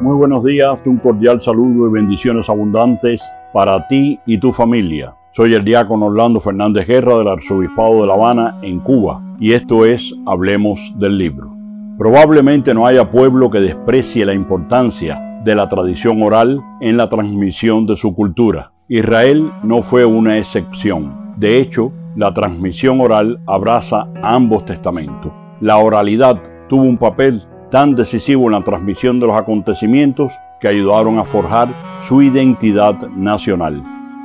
Muy buenos días, un cordial saludo y bendiciones abundantes para ti y tu familia. Soy el diácono Orlando Fernández Guerra del Arzobispado de La Habana, en Cuba, y esto es Hablemos del Libro. Probablemente no haya pueblo que desprecie la importancia de la tradición oral en la transmisión de su cultura. Israel no fue una excepción. De hecho, la transmisión oral abraza ambos testamentos. La oralidad tuvo un papel tan decisivo en la transmisión de los acontecimientos que ayudaron a forjar su identidad nacional.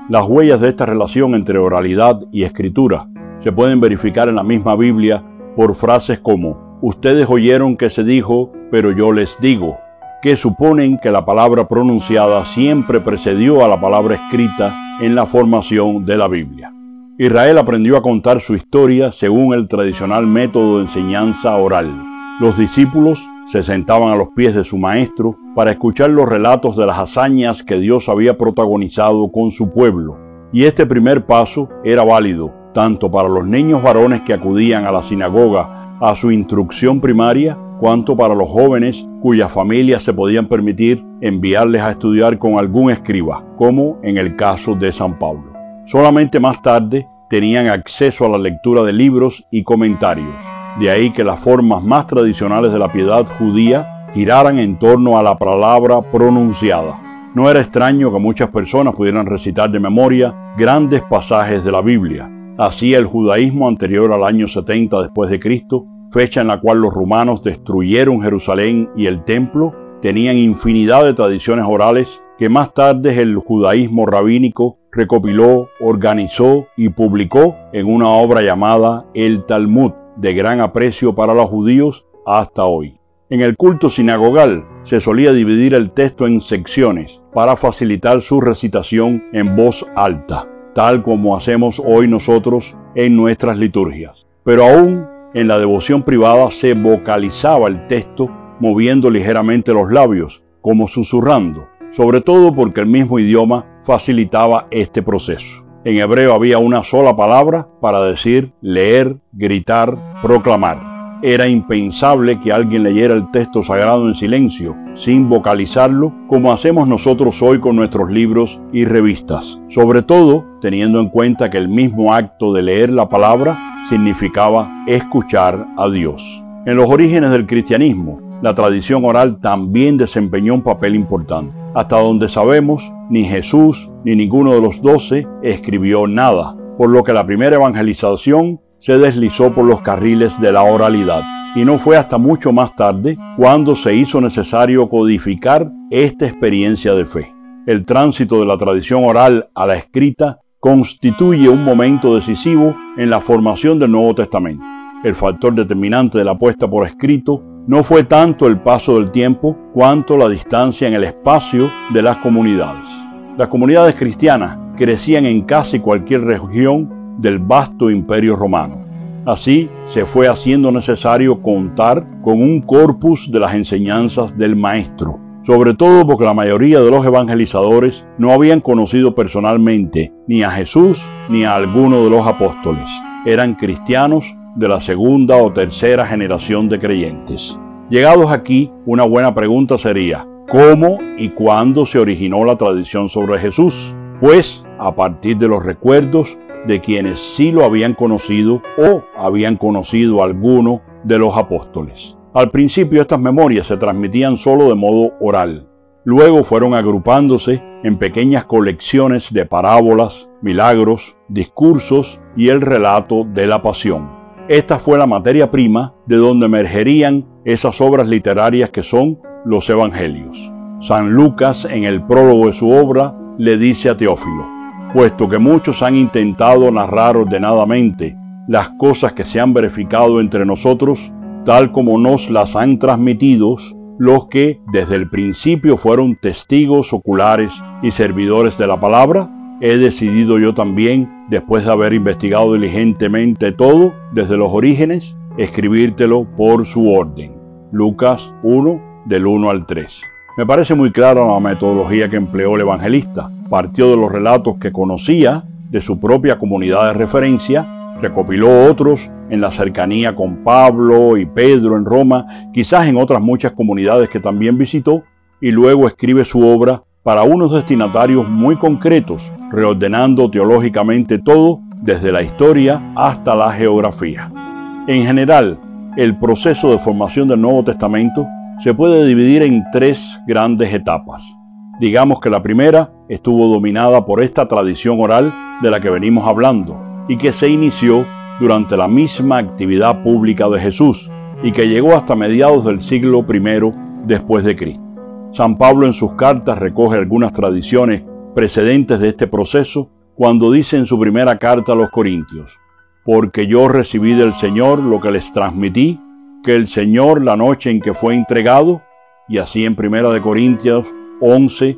Las huellas de esta relación entre oralidad y escritura se pueden verificar en la misma Biblia por frases como, ustedes oyeron que se dijo, pero yo les digo, que suponen que la palabra pronunciada siempre precedió a la palabra escrita en la formación de la Biblia. Israel aprendió a contar su historia según el tradicional método de enseñanza oral. Los discípulos se sentaban a los pies de su maestro para escuchar los relatos de las hazañas que Dios había protagonizado con su pueblo. Y este primer paso era válido tanto para los niños varones que acudían a la sinagoga a su instrucción primaria, cuanto para los jóvenes cuyas familias se podían permitir enviarles a estudiar con algún escriba, como en el caso de San Pablo. Solamente más tarde tenían acceso a la lectura de libros y comentarios. De ahí que las formas más tradicionales de la piedad judía giraran en torno a la palabra pronunciada. No era extraño que muchas personas pudieran recitar de memoria grandes pasajes de la Biblia. Así el judaísmo anterior al año 70 después de Cristo, fecha en la cual los romanos destruyeron Jerusalén y el templo, tenían infinidad de tradiciones orales que más tarde el judaísmo rabínico recopiló, organizó y publicó en una obra llamada El Talmud, de gran aprecio para los judíos hasta hoy. En el culto sinagogal se solía dividir el texto en secciones para facilitar su recitación en voz alta, tal como hacemos hoy nosotros en nuestras liturgias. Pero aún en la devoción privada se vocalizaba el texto moviendo ligeramente los labios, como susurrando, sobre todo porque el mismo idioma facilitaba este proceso. En hebreo había una sola palabra para decir leer, gritar, proclamar. Era impensable que alguien leyera el texto sagrado en silencio, sin vocalizarlo, como hacemos nosotros hoy con nuestros libros y revistas, sobre todo teniendo en cuenta que el mismo acto de leer la palabra significaba escuchar a Dios. En los orígenes del cristianismo, la tradición oral también desempeñó un papel importante. Hasta donde sabemos, ni Jesús ni ninguno de los doce escribió nada, por lo que la primera evangelización se deslizó por los carriles de la oralidad. Y no fue hasta mucho más tarde cuando se hizo necesario codificar esta experiencia de fe. El tránsito de la tradición oral a la escrita constituye un momento decisivo en la formación del Nuevo Testamento. El factor determinante de la puesta por escrito no fue tanto el paso del tiempo cuanto la distancia en el espacio de las comunidades. Las comunidades cristianas crecían en casi cualquier región del vasto imperio romano. Así se fue haciendo necesario contar con un corpus de las enseñanzas del Maestro, sobre todo porque la mayoría de los evangelizadores no habían conocido personalmente ni a Jesús ni a alguno de los apóstoles. Eran cristianos de la segunda o tercera generación de creyentes. Llegados aquí, una buena pregunta sería, ¿cómo y cuándo se originó la tradición sobre Jesús? Pues a partir de los recuerdos de quienes sí lo habían conocido o habían conocido a alguno de los apóstoles. Al principio estas memorias se transmitían solo de modo oral. Luego fueron agrupándose en pequeñas colecciones de parábolas, milagros, discursos y el relato de la pasión. Esta fue la materia prima de donde emergerían esas obras literarias que son los evangelios. San Lucas en el prólogo de su obra le dice a Teófilo, puesto que muchos han intentado narrar ordenadamente las cosas que se han verificado entre nosotros, tal como nos las han transmitido los que desde el principio fueron testigos oculares y servidores de la palabra, he decidido yo también, después de haber investigado diligentemente todo desde los orígenes, escribírtelo por su orden. Lucas 1, del 1 al 3. Me parece muy clara la metodología que empleó el evangelista. Partió de los relatos que conocía de su propia comunidad de referencia, recopiló otros en la cercanía con Pablo y Pedro en Roma, quizás en otras muchas comunidades que también visitó, y luego escribe su obra para unos destinatarios muy concretos, reordenando teológicamente todo desde la historia hasta la geografía. En general, el proceso de formación del Nuevo Testamento se puede dividir en tres grandes etapas. Digamos que la primera estuvo dominada por esta tradición oral de la que venimos hablando y que se inició durante la misma actividad pública de Jesús y que llegó hasta mediados del siglo I después de Cristo. San Pablo en sus cartas recoge algunas tradiciones precedentes de este proceso cuando dice en su primera carta a los Corintios, porque yo recibí del Señor lo que les transmití, que el Señor la noche en que fue entregado, y así en primera de Corintios 11,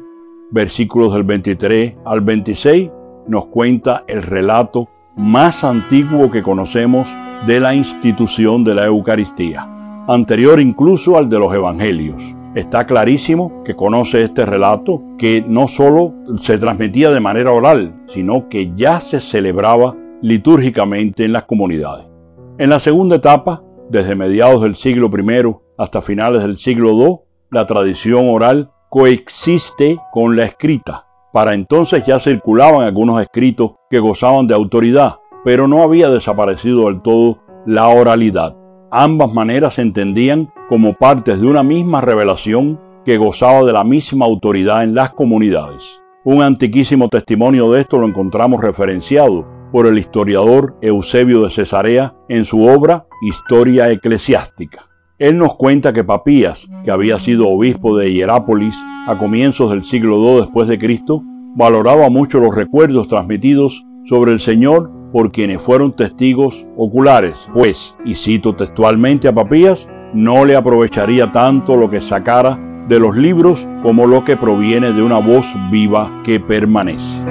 versículos del 23 al 26, nos cuenta el relato más antiguo que conocemos de la institución de la Eucaristía, anterior incluso al de los Evangelios. Está clarísimo que conoce este relato, que no solo se transmitía de manera oral, sino que ya se celebraba litúrgicamente en las comunidades. En la segunda etapa, desde mediados del siglo I hasta finales del siglo II, la tradición oral coexiste con la escrita. Para entonces ya circulaban algunos escritos que gozaban de autoridad, pero no había desaparecido del todo la oralidad. Ambas maneras se entendían como partes de una misma revelación que gozaba de la misma autoridad en las comunidades. Un antiquísimo testimonio de esto lo encontramos referenciado por el historiador Eusebio de Cesarea en su obra Historia Eclesiástica. Él nos cuenta que Papías, que había sido obispo de Hierápolis a comienzos del siglo II después de Cristo, valoraba mucho los recuerdos transmitidos sobre el Señor por quienes fueron testigos oculares, pues, y cito textualmente a Papías, no le aprovecharía tanto lo que sacara de los libros como lo que proviene de una voz viva que permanece.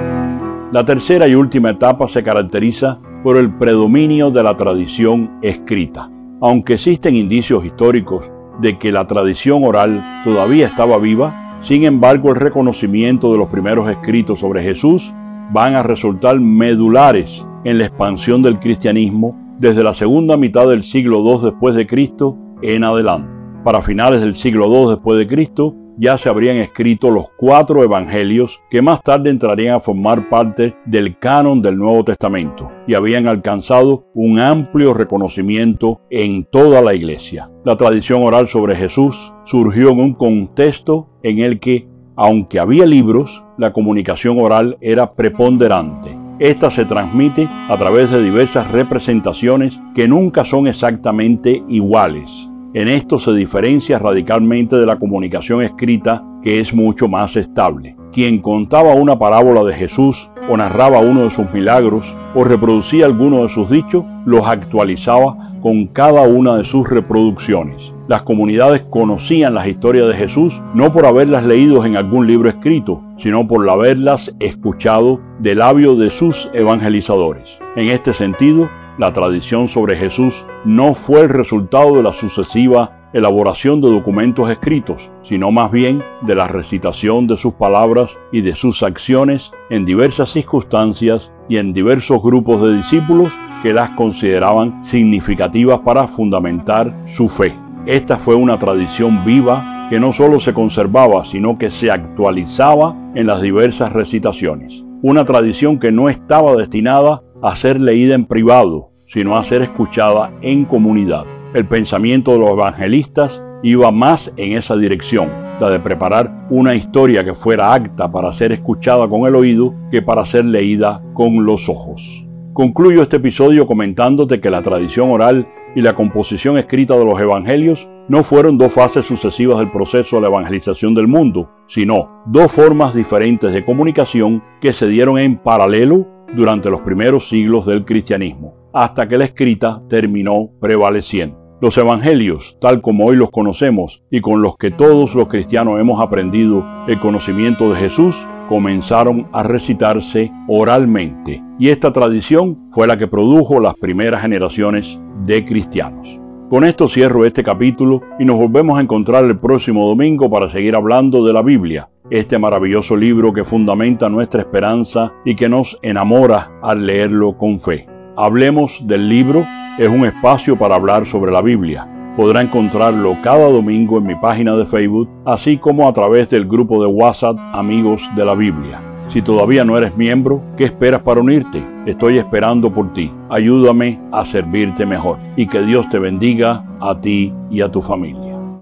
La tercera y última etapa se caracteriza por el predominio de la tradición escrita. Aunque existen indicios históricos de que la tradición oral todavía estaba viva, sin embargo el reconocimiento de los primeros escritos sobre Jesús van a resultar medulares en la expansión del cristianismo desde la segunda mitad del siglo II después de Cristo en adelante. Para finales del siglo II después de Cristo ya se habrían escrito los cuatro evangelios que más tarde entrarían a formar parte del canon del Nuevo Testamento y habían alcanzado un amplio reconocimiento en toda la iglesia. La tradición oral sobre Jesús surgió en un contexto en el que, aunque había libros, la comunicación oral era preponderante esta se transmite a través de diversas representaciones que nunca son exactamente iguales. En esto se diferencia radicalmente de la comunicación escrita que es mucho más estable. Quien contaba una parábola de Jesús o narraba uno de sus milagros o reproducía alguno de sus dichos, los actualizaba con cada una de sus reproducciones. Las comunidades conocían las historias de Jesús no por haberlas leído en algún libro escrito, sino por haberlas escuchado de labios de sus evangelizadores. En este sentido, la tradición sobre Jesús no fue el resultado de la sucesiva elaboración de documentos escritos, sino más bien de la recitación de sus palabras y de sus acciones en diversas circunstancias y en diversos grupos de discípulos que las consideraban significativas para fundamentar su fe. Esta fue una tradición viva que no solo se conservaba, sino que se actualizaba en las diversas recitaciones. Una tradición que no estaba destinada a ser leída en privado, sino a ser escuchada en comunidad. El pensamiento de los evangelistas iba más en esa dirección, la de preparar una historia que fuera acta para ser escuchada con el oído que para ser leída con los ojos. Concluyo este episodio comentándote que la tradición oral y la composición escrita de los evangelios no fueron dos fases sucesivas del proceso de la evangelización del mundo, sino dos formas diferentes de comunicación que se dieron en paralelo durante los primeros siglos del cristianismo hasta que la escrita terminó prevaleciendo. Los evangelios, tal como hoy los conocemos y con los que todos los cristianos hemos aprendido el conocimiento de Jesús, comenzaron a recitarse oralmente. Y esta tradición fue la que produjo las primeras generaciones de cristianos. Con esto cierro este capítulo y nos volvemos a encontrar el próximo domingo para seguir hablando de la Biblia, este maravilloso libro que fundamenta nuestra esperanza y que nos enamora al leerlo con fe. Hablemos del libro es un espacio para hablar sobre la Biblia. Podrá encontrarlo cada domingo en mi página de Facebook, así como a través del grupo de WhatsApp Amigos de la Biblia. Si todavía no eres miembro, ¿qué esperas para unirte? Estoy esperando por ti. Ayúdame a servirte mejor y que Dios te bendiga a ti y a tu familia.